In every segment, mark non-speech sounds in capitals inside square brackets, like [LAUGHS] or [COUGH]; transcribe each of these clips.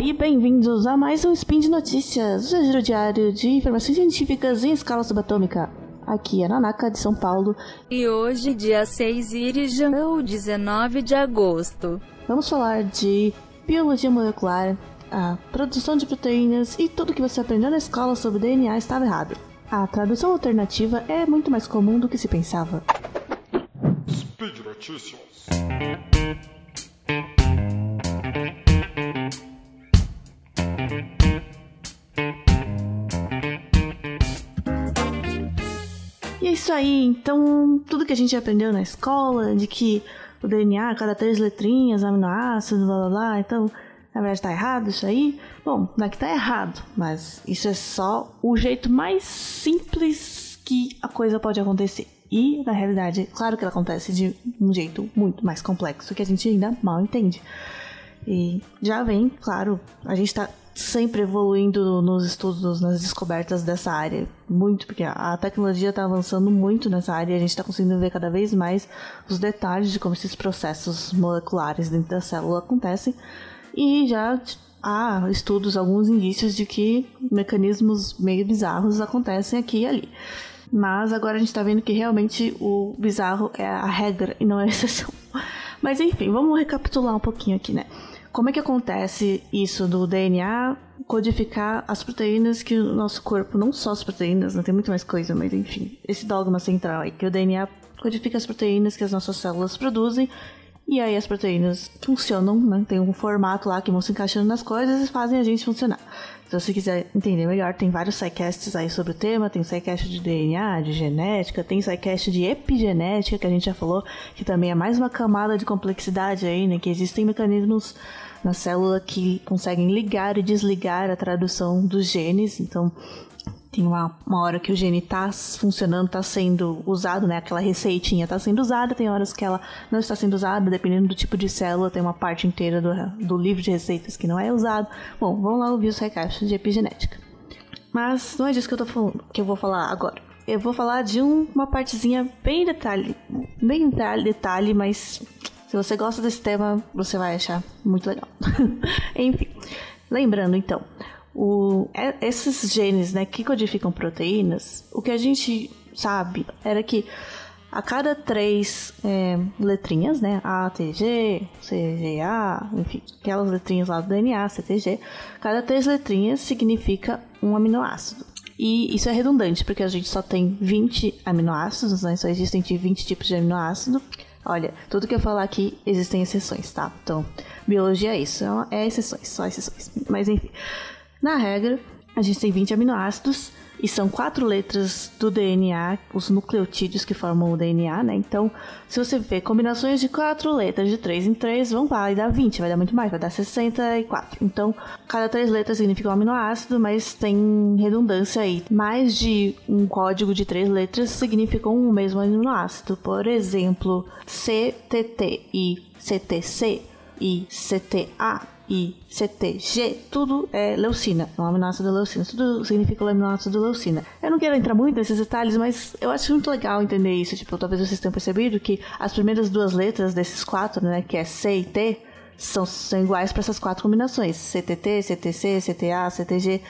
E bem-vindos a mais um Spin de Notícias, o seu giro diário de informações científicas em escala subatômica. Aqui é Nanaka, de São Paulo. E hoje, dia 6 Irijan, ou 19 de agosto. Vamos falar de biologia molecular, a produção de proteínas e tudo que você aprendeu na escola sobre DNA estava errado. A tradução alternativa é muito mais comum do que se pensava. Speed Notícias. Isso aí, então tudo que a gente aprendeu na escola, de que o DNA, cada três letrinhas, aminoácidos, blá blá blá, então na verdade tá errado isso aí? Bom, não é que tá errado, mas isso é só o jeito mais simples que a coisa pode acontecer. E, na realidade, claro que ela acontece de um jeito muito mais complexo que a gente ainda mal entende. E já vem, claro, a gente tá sempre evoluindo nos estudos, nas descobertas dessa área. Muito, porque a tecnologia está avançando muito nessa área e a gente está conseguindo ver cada vez mais os detalhes de como esses processos moleculares dentro da célula acontecem. E já há estudos, alguns indícios de que mecanismos meio bizarros acontecem aqui e ali. Mas agora a gente está vendo que realmente o bizarro é a regra e não a exceção. [LAUGHS] Mas enfim, vamos recapitular um pouquinho aqui, né? Como é que acontece isso do DNA codificar as proteínas que o nosso corpo, não só as proteínas, não tem muito mais coisa, mas enfim, esse dogma central aí, que o DNA codifica as proteínas que as nossas células produzem e aí as proteínas funcionam, né? Tem um formato lá que vão se encaixando nas coisas e fazem a gente funcionar. Então, se quiser entender melhor, tem vários sidecasts aí sobre o tema. Tem sidecast de DNA, de genética, tem sidecast de epigenética, que a gente já falou, que também é mais uma camada de complexidade aí, né? Que existem mecanismos na célula que conseguem ligar e desligar a tradução dos genes. Então, tem uma, uma hora que o gene está funcionando, está sendo usado, né? Aquela receitinha está sendo usada, tem horas que ela não está sendo usada, dependendo do tipo de célula, tem uma parte inteira do, do livro de receitas que não é usado. Bom, vamos lá ouvir os recaixas de epigenética. Mas não é disso que eu tô falando, que eu vou falar agora. Eu vou falar de um, uma partezinha bem detalhe, bem detalhe, mas se você gosta desse tema, você vai achar muito legal. [LAUGHS] Enfim, lembrando então, o, esses genes né, que codificam proteínas, o que a gente sabe era que a cada três é, letrinhas, né, A, T, G, C, G, A, enfim, aquelas letrinhas lá do DNA, C, T, G, cada três letrinhas significa um aminoácido. E isso é redundante, porque a gente só tem 20 aminoácidos, né, só existem 20 tipos de aminoácido. Olha, tudo que eu falar aqui existem exceções, tá? Então, biologia é isso, é exceções, só exceções. Mas enfim. Na regra, a gente tem 20 aminoácidos e são quatro letras do DNA, os nucleotídeos que formam o DNA, né? Então, se você vê combinações de quatro letras de 3 em 3, vão e dá 20, vai dar muito mais, vai dar 64. Então, cada três letras significa um aminoácido, mas tem redundância aí. Mais de um código de três letras significam um mesmo aminoácido. Por exemplo, CTT e CTC e CTA e CTG, tudo é leucina, é um aminoácido leucina, tudo significa o aminoácido leucina. Eu não quero entrar muito nesses detalhes, mas eu acho muito legal entender isso, tipo, talvez vocês tenham percebido que as primeiras duas letras desses quatro, né, que é C e T, são, são iguais para essas quatro combinações, CTT, CTC, CTA, CTG.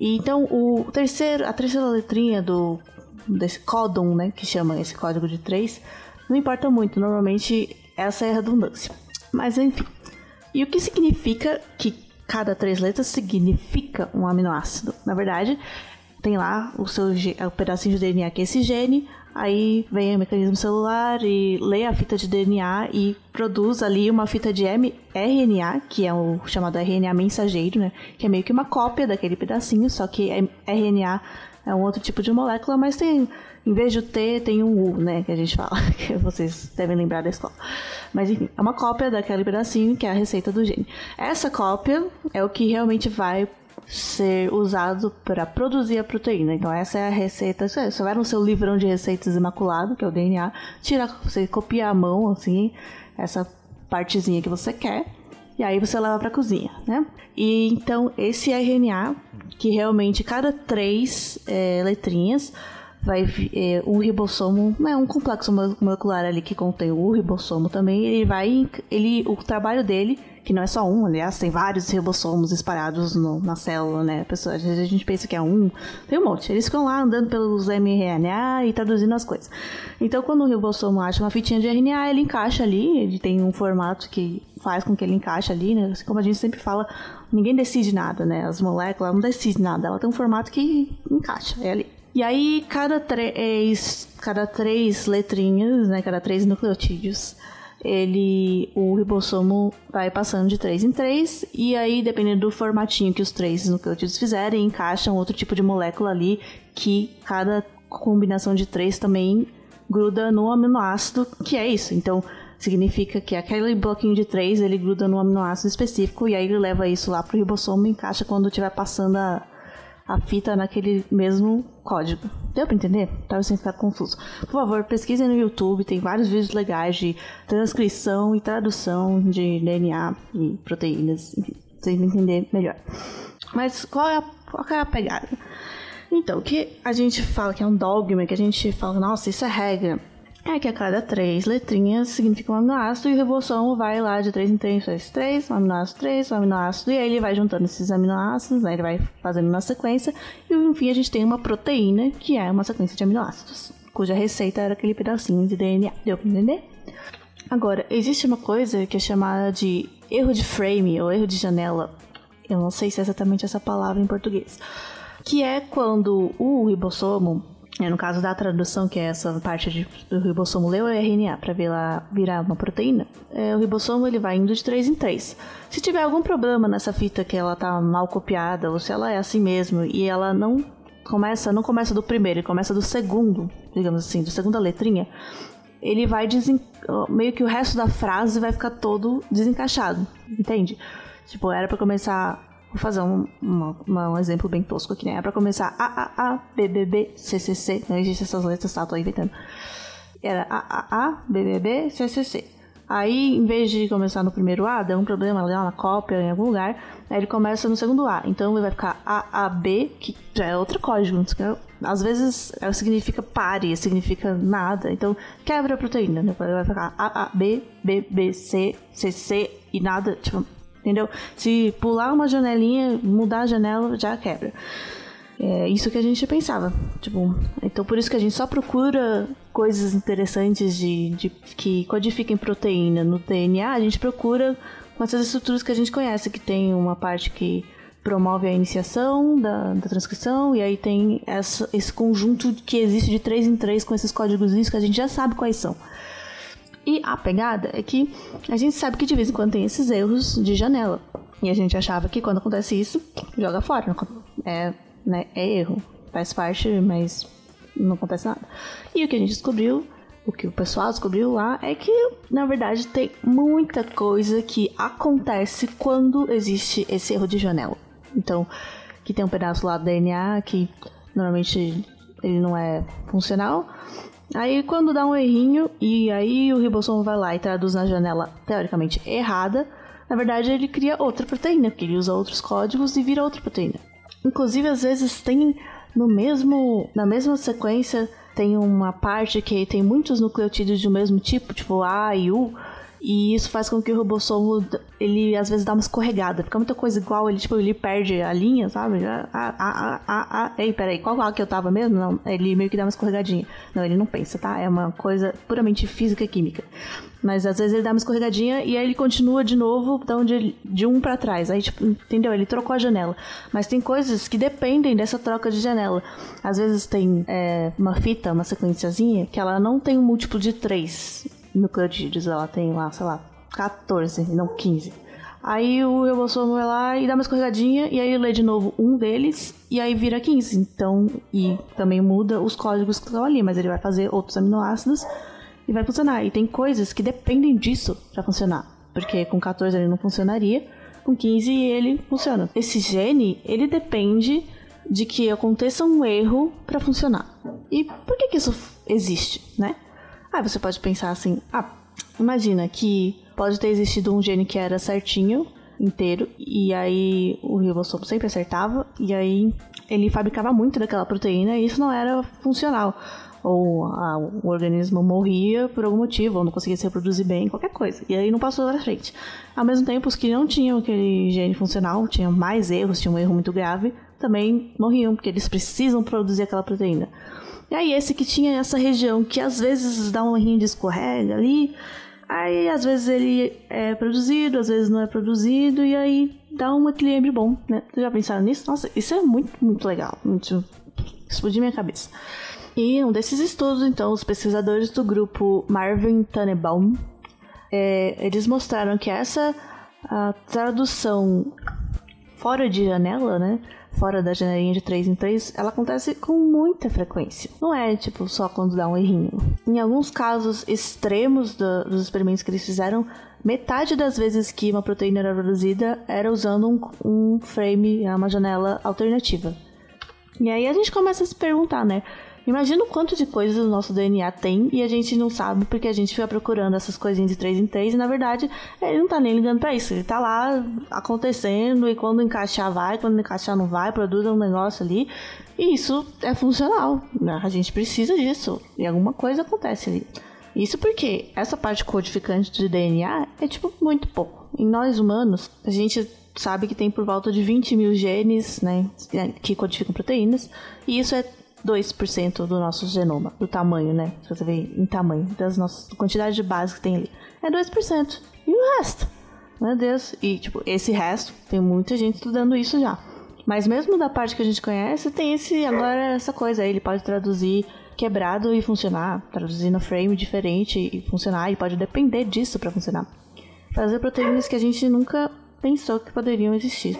E então o terceiro, a terceira letrinha do desse códon, né, que chama esse código de três, não importa muito, normalmente essa é a redundância. Mas enfim, e o que significa que cada três letras significa um aminoácido? Na verdade, tem lá o seu o pedacinho de DNA que é esse gene, aí vem o mecanismo celular e lê a fita de DNA e produz ali uma fita de mRNA, que é o chamado RNA mensageiro, né? Que é meio que uma cópia daquele pedacinho, só que RNA é um outro tipo de molécula, mas tem em vez de T, tem um U, né? Que a gente fala, [LAUGHS] que vocês devem lembrar da escola. Mas enfim, é uma cópia daquele pedacinho que é a receita do gene. Essa cópia é o que realmente vai ser usado para produzir a proteína. Então essa é a receita. Você vai no seu livrão de receitas imaculado, que é o DNA, tira, você copia a mão assim, essa partezinha que você quer, e aí você leva para cozinha, né? E então esse RNA, que realmente cada três é, letrinhas vai é, o ribossomo é um complexo molecular ali que contém o ribossomo também ele vai ele o trabalho dele que não é só um, aliás, tem vários ribossomos espalhados no, na célula, né? Pessoa, às vezes a gente pensa que é um, tem um monte. Eles ficam lá andando pelos mRNA e traduzindo as coisas. Então, quando o ribossomo acha uma fitinha de RNA, ele encaixa ali, ele tem um formato que faz com que ele encaixe ali, né? Assim como a gente sempre fala, ninguém decide nada, né? As moléculas não decidem nada, ela tem um formato que encaixa, é ali. E aí, cada três, cada três letrinhas, né? Cada três nucleotídeos ele o ribossomo vai passando de 3 em 3 e aí dependendo do formatinho que os três nucleotídeos fizerem, encaixam outro tipo de molécula ali que cada combinação de três também gruda no aminoácido, que é isso. Então, significa que aquele bloquinho de três ele gruda no aminoácido específico e aí ele leva isso lá pro ribossomo e encaixa quando estiver passando a, a fita naquele mesmo código. Deu pra entender? Tava sem ficar confuso. Por favor, pesquisem no YouTube, tem vários vídeos legais de transcrição e tradução de DNA e proteínas, enfim, vocês entender melhor. Mas qual é a, qual é a pegada? Então, o que a gente fala que é um dogma, que a gente fala, nossa, isso é regra é que a cada três letrinhas significa um aminoácido e ribossomo vai lá de três em três, faz três, um aminoácido três, um aminoácido, e aí ele vai juntando esses aminoácidos, né, ele vai fazendo uma sequência, e enfim a gente tem uma proteína que é uma sequência de aminoácidos, cuja receita era aquele pedacinho de DNA. Deu pra entender? Agora, existe uma coisa que é chamada de erro de frame ou erro de janela. Eu não sei se é exatamente essa palavra em português. Que é quando o ribossomo é, no caso da tradução, que é essa parte de, do ribossomo leu é RNA para virar uma proteína, é, o ribossomo ele vai indo de 3 em 3. Se tiver algum problema nessa fita que ela tá mal copiada, ou se ela é assim mesmo e ela não começa, não começa do primeiro, ele começa do segundo, digamos assim, da segunda letrinha, ele vai desen... meio que o resto da frase vai ficar todo desencaixado, entende? Tipo, era para começar Vou fazer um, uma, uma, um exemplo bem tosco aqui, né? É pra começar A, A, A, B, B, B, C, C, C. Não existe essas letras, tá? Tô inventando. Era A, A, A, B, B, B, C, C, C. Aí, em vez de começar no primeiro A, deu um problema lá na cópia, em algum lugar. Aí ele começa no segundo A. Então ele vai ficar A, A, B, que já é outro código. Às vezes significa pare, significa nada. Então quebra a proteína. Né? Vai ficar A, A, B, B, B, C, C, C e nada. Tipo, entendeu? Se pular uma janelinha, mudar a janela, já quebra. É isso que a gente pensava. Tipo, então por isso que a gente só procura coisas interessantes de, de que codifiquem proteína no DNA, a gente procura com essas estruturas que a gente conhece, que tem uma parte que promove a iniciação da, da transcrição, e aí tem essa, esse conjunto que existe de 3 em 3 com esses códigos que a gente já sabe quais são. E a pegada é que a gente sabe que de vez em quando tem esses erros de janela. E a gente achava que quando acontece isso, joga fora. É, né, é erro. Faz parte, mas não acontece nada. E o que a gente descobriu, o que o pessoal descobriu lá, é que na verdade tem muita coisa que acontece quando existe esse erro de janela. Então, que tem um pedaço lá do DNA que normalmente ele não é funcional Aí quando dá um errinho e aí o ribossomo vai lá e traduz na janela teoricamente errada, na verdade ele cria outra proteína, porque ele usa outros códigos e vira outra proteína. Inclusive às vezes tem no mesmo na mesma sequência tem uma parte que tem muitos nucleotídeos do mesmo tipo, tipo A e U, e isso faz com que o ribossomo, ele às vezes dá uma escorregada. Fica muita coisa igual, ele tipo, ele perde a linha, sabe? Ah, ah, ah, ah, ah. Ei, peraí, qual lá que eu tava mesmo? Não, ele meio que dá uma escorregadinha. Não, ele não pensa, tá? É uma coisa puramente física e química. Mas às vezes ele dá uma escorregadinha e aí ele continua de novo de, onde, de um para trás. Aí, tipo, entendeu? Ele trocou a janela. Mas tem coisas que dependem dessa troca de janela. Às vezes tem é, uma fita, uma sequenciazinha, que ela não tem um múltiplo de 3 nucleotídeos. Ela tem lá, sei lá, 14, não 15. Aí o ribossomo vai lá e dá uma escorregadinha, e aí lê de novo um deles, e aí vira 15. Então, e também muda os códigos que estão ali, mas ele vai fazer outros aminoácidos e vai funcionar. E tem coisas que dependem disso para funcionar. Porque com 14 ele não funcionaria, com 15 ele funciona. Esse gene, ele depende de que aconteça um erro para funcionar. E por que que isso existe, né? Aí você pode pensar assim: ah, imagina que pode ter existido um gene que era certinho inteiro. E aí o ribossomo sempre acertava. E aí ele fabricava muito daquela proteína e isso não era funcional. Ou ah, o organismo morria por algum motivo, ou não conseguia se reproduzir bem, qualquer coisa. E aí não passou pra frente. Ao mesmo tempo, os que não tinham aquele gene funcional, tinham mais erros, tinham um erro muito grave, também morriam, porque eles precisam produzir aquela proteína. E aí esse que tinha essa região que às vezes dá um rinho de escorrega ali, aí às vezes ele é produzido, às vezes não é produzido, e aí dá um equilíbrio bom, né? Vocês já pensaram nisso? Nossa, isso é muito, muito legal. Muito... Explodiu minha cabeça. E um desses estudos, então, os pesquisadores do grupo Marvin Tannenbaum, é, eles mostraram que essa tradução fora de janela, né? Fora da janelinha de 3 em 3, ela acontece com muita frequência. Não é, tipo, só quando dá um errinho. Em alguns casos extremos do, dos experimentos que eles fizeram, metade das vezes que uma proteína era produzida era usando um, um frame, uma janela alternativa. E aí a gente começa a se perguntar, né? Imagina o quanto de coisas o nosso DNA tem e a gente não sabe porque a gente fica procurando essas coisinhas de 3 em 3 e na verdade ele não tá nem ligando pra isso. Ele tá lá acontecendo e quando encaixar vai, quando encaixar não vai, produz um negócio ali. E isso é funcional, né? A gente precisa disso e alguma coisa acontece ali. Isso porque essa parte codificante de DNA é tipo muito pouco. Em nós humanos, a gente sabe que tem por volta de 20 mil genes, né, que codificam proteínas, e isso é 2% do nosso genoma, do tamanho, né? Se você ver em tamanho, das nossas quantidade de base que tem ali. É 2%. E o resto? Meu Deus. E, tipo, esse resto, tem muita gente estudando isso já. Mas mesmo da parte que a gente conhece, tem esse agora essa coisa aí, ele pode traduzir quebrado e funcionar, traduzir no frame diferente e funcionar, e pode depender disso para funcionar. Fazer proteínas que a gente nunca pensou que poderiam existir.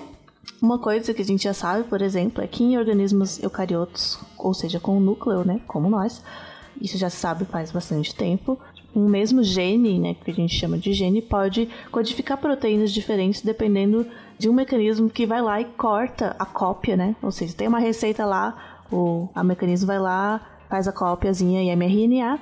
Uma coisa que a gente já sabe, por exemplo, é que em organismos eucariotos, ou seja, com núcleo, né, como nós, isso já se sabe faz bastante tempo, um mesmo gene, né, que a gente chama de gene, pode codificar proteínas diferentes dependendo de um mecanismo que vai lá e corta a cópia, né? Ou seja, tem uma receita lá, o a mecanismo vai lá, faz a cópiazinha em mRNA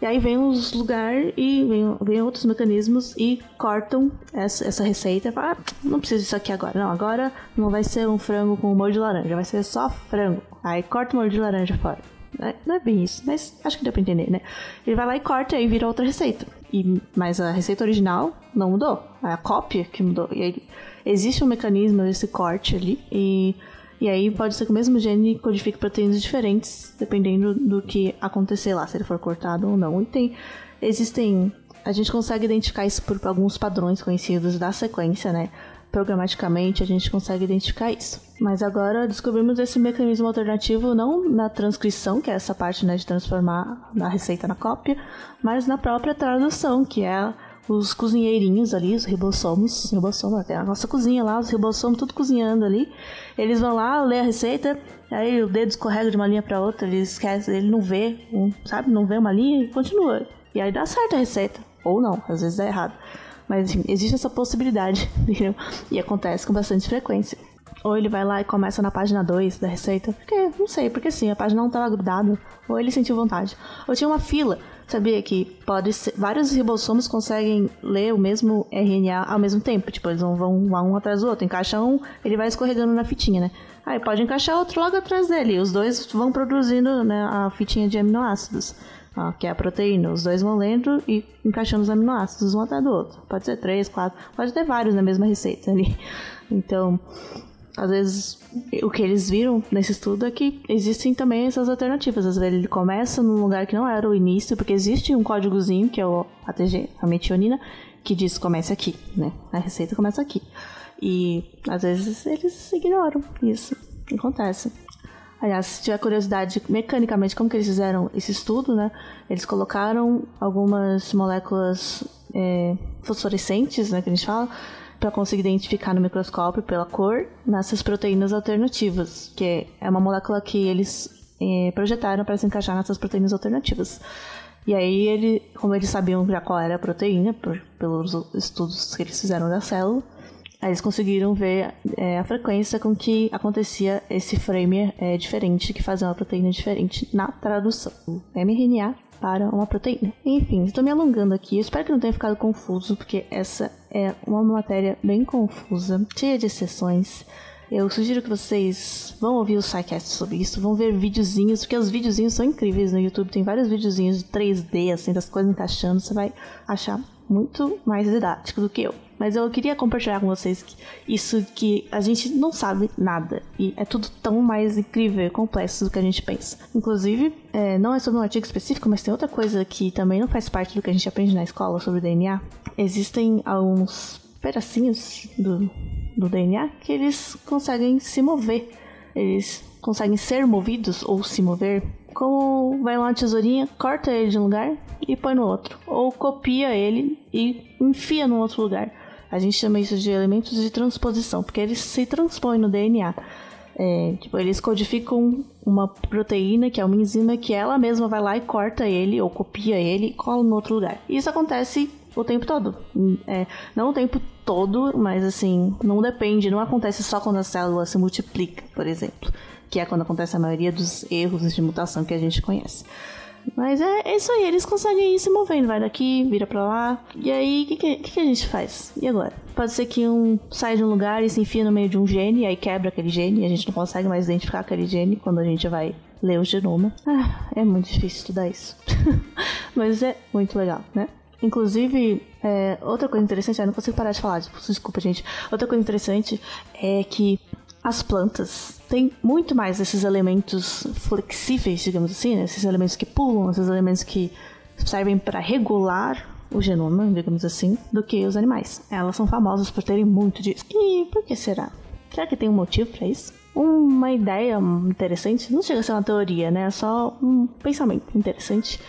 e aí vem os lugares e vem, vem, outros mecanismos e cortam essa, essa receita. Fala, ah, não precisa disso aqui agora. Não, agora não vai ser um frango com molho de laranja, vai ser só frango. Aí corta o molho de laranja fora. É, não é bem isso, mas acho que deu pra entender, né? Ele vai lá e corta e vira outra receita. E, mas a receita original não mudou. É a cópia que mudou. E aí existe um mecanismo desse corte ali. E e aí pode ser que o mesmo gene codifique proteínas diferentes, dependendo do que acontecer lá, se ele for cortado ou não. E tem. Existem. A gente consegue identificar isso por alguns padrões conhecidos da sequência, né? Programaticamente a gente consegue identificar isso. Mas agora descobrimos esse mecanismo alternativo não na transcrição, que é essa parte né, de transformar a receita na cópia, mas na própria tradução, que é os cozinheirinhos ali, os ribossomos, até a nossa cozinha lá, os ribossomos tudo cozinhando ali. Eles vão lá, ler a receita, aí o dedo escorrega de uma linha para outra, ele esquece, ele não vê, sabe, não vê uma linha e continua. E aí dá certo a receita, ou não, às vezes dá errado. Mas enfim, existe essa possibilidade, [LAUGHS] entendeu? E acontece com bastante frequência. Ou ele vai lá e começa na página 2 da receita, porque, não sei, porque sim, a página não estava grudada, ou ele sentiu vontade. Ou tinha uma fila, Sabia que pode ser, vários ribossomos conseguem ler o mesmo RNA ao mesmo tempo. Tipo, eles vão, vão um atrás do outro. Encaixa um, ele vai escorregando na fitinha, né? Aí pode encaixar outro logo atrás dele. Os dois vão produzindo né, a fitinha de aminoácidos, ó, que é a proteína. Os dois vão lendo e encaixando os aminoácidos um atrás do outro. Pode ser três, quatro, pode ter vários na mesma receita ali. Então, às vezes o que eles viram nesse estudo é que existem também essas alternativas. Às vezes ele começa num lugar que não era o início, porque existe um códigozinho, que é o ATG, a metionina, que diz comece aqui, né? A receita começa aqui. E às vezes eles ignoram isso. Acontece. Aliás, se tiver curiosidade mecanicamente como que eles fizeram esse estudo, né? Eles colocaram algumas moléculas é, fosforescentes, né, que a gente fala, para conseguir identificar no microscópio pela cor nessas proteínas alternativas, que é uma molécula que eles eh, projetaram para se encaixar nessas proteínas alternativas. E aí, ele, como eles sabiam já qual era a proteína, por, pelos estudos que eles fizeram da célula, Aí eles conseguiram ver é, a frequência com que acontecia esse frame é, diferente, que fazia uma proteína diferente na tradução. O mRNA para uma proteína. Enfim, estou me alongando aqui. Eu espero que não tenha ficado confuso, porque essa é uma matéria bem confusa, cheia de exceções. Eu sugiro que vocês vão ouvir o SciCast sobre isso, vão ver videozinhos, porque os videozinhos são incríveis no YouTube. Tem vários videozinhos de 3D, assim, das coisas encaixando. Você vai achar muito mais didático do que eu. Mas eu queria compartilhar com vocês que isso que a gente não sabe nada. E é tudo tão mais incrível e complexo do que a gente pensa. Inclusive, é, não é sobre um artigo específico, mas tem outra coisa que também não faz parte do que a gente aprende na escola sobre DNA. Existem alguns pedacinhos do, do DNA que eles conseguem se mover. Eles conseguem ser movidos ou se mover como vai lá uma tesourinha, corta ele de um lugar e põe no outro. Ou copia ele e enfia no outro lugar. A gente chama isso de elementos de transposição, porque eles se transpõem no DNA. É, tipo, eles codificam uma proteína, que é uma enzima, que ela mesma vai lá e corta ele, ou copia ele e cola no outro lugar. Isso acontece o tempo todo. É, não o tempo todo, mas assim, não depende, não acontece só quando a célula se multiplica, por exemplo. Que é quando acontece a maioria dos erros de mutação que a gente conhece. Mas é, é, isso aí, eles conseguem ir se movendo, vai daqui, vira pra lá. E aí, o que, que, que, a gente faz? E agora? Pode ser que um saia de um lugar e se enfia no meio de um gene, e aí quebra aquele gene, e a gente não consegue mais identificar aquele gene quando a gente vai ler o genoma. Ah, é muito difícil estudar isso. [LAUGHS] Mas é muito legal, né? Inclusive, é, outra coisa interessante, eu não consigo parar de falar, desculpa, gente. Outra coisa interessante é que as plantas têm muito mais esses elementos flexíveis, digamos assim, né? esses elementos que pulam, esses elementos que servem para regular o genoma, digamos assim, do que os animais. Elas são famosas por terem muito disso. E por que será? Será que tem um motivo para isso? Uma ideia interessante, não chega a ser uma teoria, né? É só um pensamento interessante.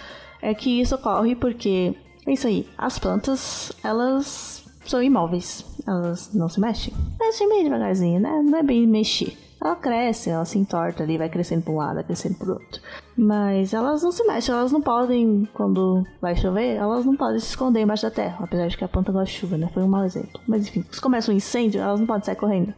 É que isso ocorre porque, é isso aí, as plantas, elas são imóveis. Elas não se mexem. Mexem bem devagarzinho, né? Não é bem mexer. Ela cresce, ela se entorta ali, vai crescendo para um lado, vai crescendo para outro. Mas elas não se mexem, elas não podem, quando vai chover, elas não podem se esconder embaixo da terra. Apesar de que a planta gosta de chuva, né? Foi um mau exemplo. Mas enfim, se começa um incêndio, elas não podem sair correndo.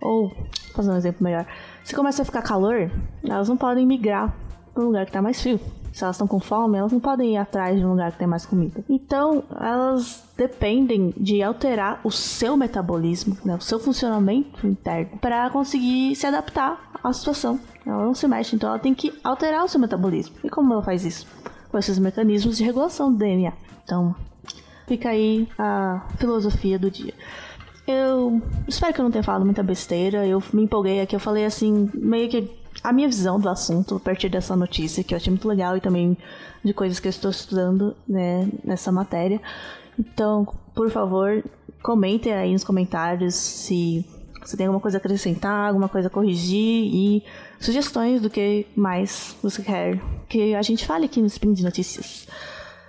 Ou, fazer um exemplo melhor, se começa a ficar calor, elas não podem migrar para um lugar que está mais frio se elas estão com fome, elas não podem ir atrás de um lugar que tem mais comida. Então, elas dependem de alterar o seu metabolismo, né, o seu funcionamento interno, para conseguir se adaptar à situação. Ela não se mexe, então ela tem que alterar o seu metabolismo. E como ela faz isso? Com esses mecanismos de regulação do DNA. Então, fica aí a filosofia do dia. Eu espero que eu não tenha falado muita besteira. Eu me empolguei aqui. Eu falei assim, meio que a minha visão do assunto a partir dessa notícia, que eu achei muito legal, e também de coisas que eu estou estudando né, nessa matéria. Então, por favor, comentem aí nos comentários se você tem alguma coisa a acrescentar, alguma coisa a corrigir e sugestões do que mais você quer que a gente fale aqui no Spin de Notícias.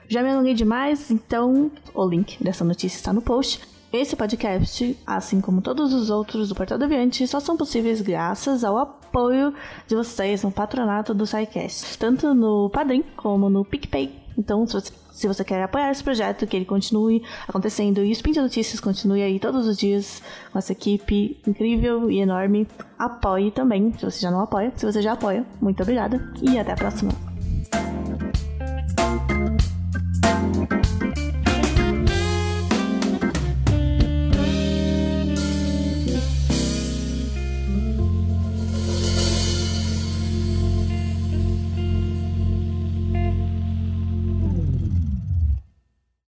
Já me alonguei demais, então o link dessa notícia está no post. Esse podcast, assim como todos os outros do Portal Deviante, só são possíveis graças ao apoio de vocês no patronato do SciCast, tanto no Padrim como no PicPay. Então, se você, se você quer apoiar esse projeto, que ele continue acontecendo e o Spin de Notícias continue aí todos os dias com essa equipe incrível e enorme, apoie também, se você já não apoia. Se você já apoia, muito obrigada e até a próxima.